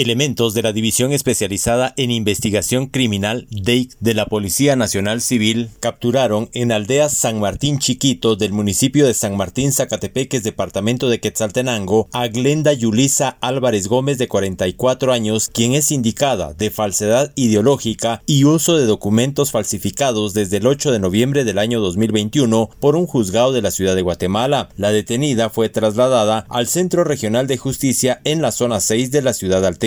Elementos de la División Especializada en Investigación Criminal DEIC de la Policía Nacional Civil capturaron en aldea San Martín Chiquito del municipio de San Martín Zacatepeques, departamento de Quetzaltenango, a Glenda Yulisa Álvarez Gómez de 44 años, quien es indicada de falsedad ideológica y uso de documentos falsificados desde el 8 de noviembre del año 2021 por un juzgado de la ciudad de Guatemala. La detenida fue trasladada al Centro Regional de Justicia en la zona 6 de la ciudad